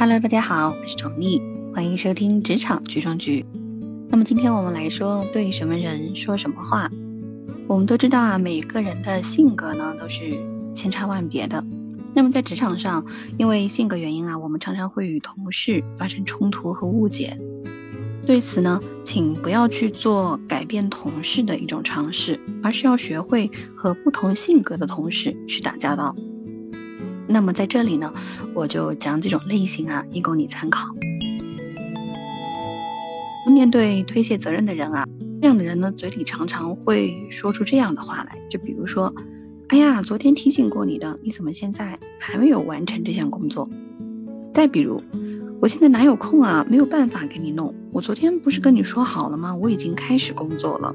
Hello，大家好，我是宠丽，欢迎收听职场局中局。那么今天我们来说对什么人说什么话。我们都知道啊，每个人的性格呢都是千差万别的。那么在职场上，因为性格原因啊，我们常常会与同事发生冲突和误解。对此呢，请不要去做改变同事的一种尝试，而是要学会和不同性格的同事去打交道。那么在这里呢，我就讲几种类型啊，以供你参考。面对推卸责任的人啊，这样的人呢，嘴里常常会说出这样的话来，就比如说：“哎呀，昨天提醒过你的，你怎么现在还没有完成这项工作？”再比如：“我现在哪有空啊，没有办法给你弄。我昨天不是跟你说好了吗？我已经开始工作了，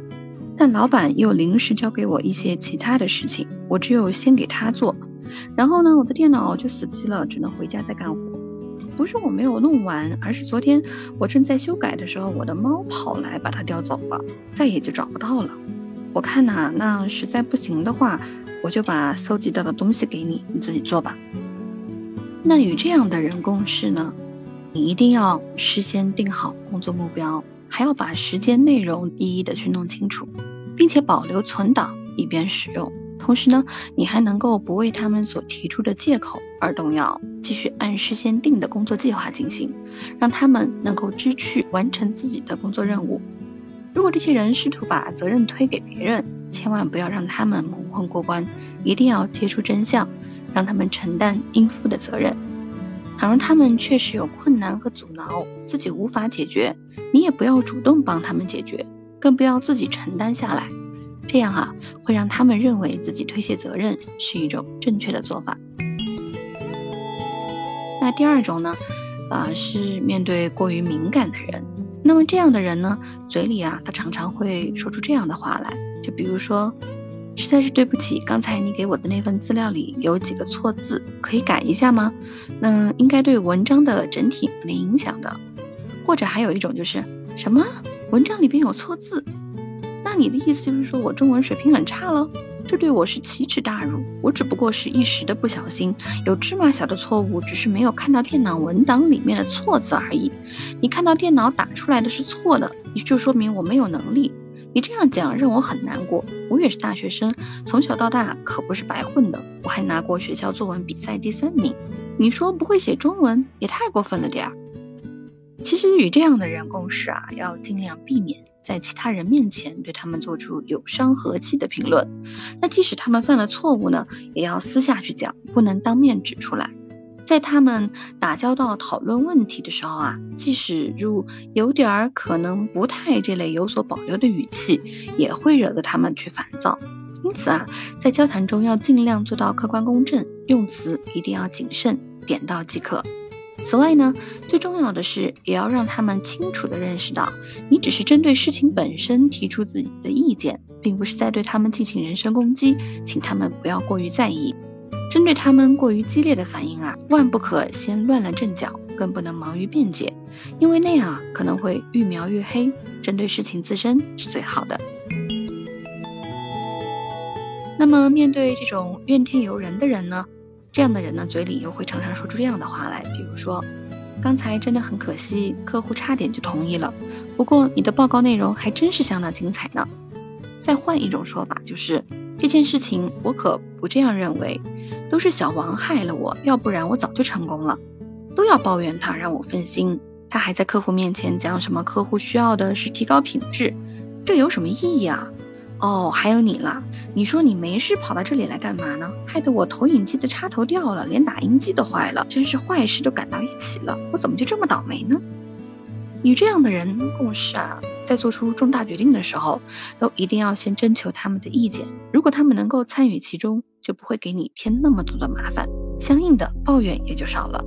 但老板又临时交给我一些其他的事情，我只有先给他做。”然后呢，我的电脑就死机了，只能回家再干活。不是我没有弄完，而是昨天我正在修改的时候，我的猫跑来把它叼走了，再也就找不到了。我看呐，那实在不行的话，我就把搜集到的东西给你，你自己做吧。那与这样的人共事呢，你一定要事先定好工作目标，还要把时间内容一一的去弄清楚，并且保留存档以便使用。同时呢，你还能够不为他们所提出的借口而动摇，继续按事先定的工作计划进行，让他们能够知趣完成自己的工作任务。如果这些人试图把责任推给别人，千万不要让他们蒙混过关，一定要揭出真相，让他们承担应负的责任。倘若他们确实有困难和阻挠，自己无法解决，你也不要主动帮他们解决，更不要自己承担下来。这样啊，会让他们认为自己推卸责任是一种正确的做法。那第二种呢，啊，是面对过于敏感的人。那么这样的人呢，嘴里啊，他常常会说出这样的话来，就比如说，实在是对不起，刚才你给我的那份资料里有几个错字，可以改一下吗？那应该对文章的整体没影响的。或者还有一种就是什么，文章里边有错字。那你的意思就是说我中文水平很差了？这对我是奇耻大辱。我只不过是一时的不小心，有芝麻小的错误，只是没有看到电脑文档里面的错字而已。你看到电脑打出来的是错的，你就说明我没有能力。你这样讲让我很难过。我也是大学生，从小到大可不是白混的，我还拿过学校作文比赛第三名。你说不会写中文也太过分了点儿。其实与这样的人共事啊，要尽量避免在其他人面前对他们做出有伤和气的评论。那即使他们犯了错误呢，也要私下去讲，不能当面指出来。在他们打交道、讨论问题的时候啊，即使如有点儿可能不太这类有所保留的语气，也会惹得他们去烦躁。因此啊，在交谈中要尽量做到客观公正，用词一定要谨慎，点到即可。此外呢，最重要的是也要让他们清楚地认识到，你只是针对事情本身提出自己的意见，并不是在对他们进行人身攻击，请他们不要过于在意。针对他们过于激烈的反应啊，万不可先乱了阵脚，更不能忙于辩解，因为那样可能会愈描愈黑。针对事情自身是最好的。那么面对这种怨天尤人的人呢？这样的人呢，嘴里又会常常说出这样的话来，比如说，刚才真的很可惜，客户差点就同意了。不过你的报告内容还真是相当精彩呢。再换一种说法，就是这件事情我可不这样认为，都是小王害了我，要不然我早就成功了。都要抱怨他，让我分心。他还在客户面前讲什么客户需要的是提高品质，这有什么意义啊？哦，还有你了，你说你没事跑到这里来干嘛呢？害得我投影机的插头掉了，连打印机都坏了，真是坏事都赶到一起了。我怎么就这么倒霉呢？与这样的人共事啊，在做出重大决定的时候，都一定要先征求他们的意见。如果他们能够参与其中，就不会给你添那么多的麻烦，相应的抱怨也就少了。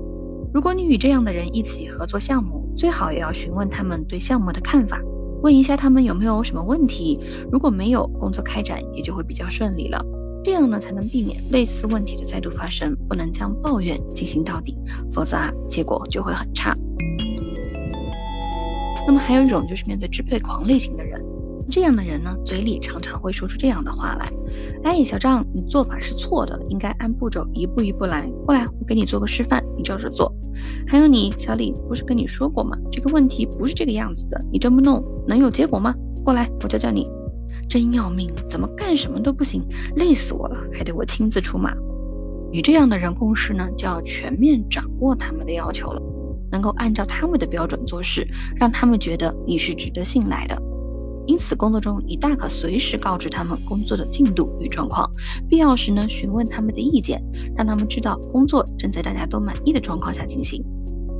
如果你与这样的人一起合作项目，最好也要询问他们对项目的看法。问一下他们有没有什么问题，如果没有，工作开展也就会比较顺利了。这样呢，才能避免类似问题的再度发生。不能将抱怨进行到底，否则啊，结果就会很差。那么还有一种就是面对支配狂类型的人，这样的人呢，嘴里常常会说出这样的话来：“哎，小张，你做法是错的，应该按步骤一步一步来。过来，我给你做个示范，照着做。还有你，小李，不是跟你说过吗？这个问题不是这个样子的，你这么弄能有结果吗？过来，我教教你。真要命，怎么干什么都不行，累死我了，还得我亲自出马。与这样的人共事呢，就要全面掌握他们的要求了，能够按照他们的标准做事，让他们觉得你是值得信赖的。因此，工作中你大可随时告知他们工作的进度与状况，必要时呢询问他们的意见，让他们知道工作正在大家都满意的状况下进行。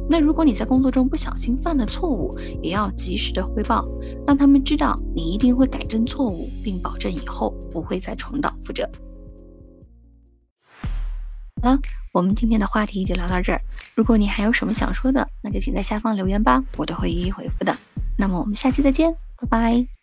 那如果你在工作中不小心犯了错误，也要及时的汇报，让他们知道你一定会改正错误，并保证以后不会再重蹈覆辙。好了，我们今天的话题就聊到这儿。如果你还有什么想说的，那就请在下方留言吧，我都会一一回复的。那么我们下期再见，拜拜。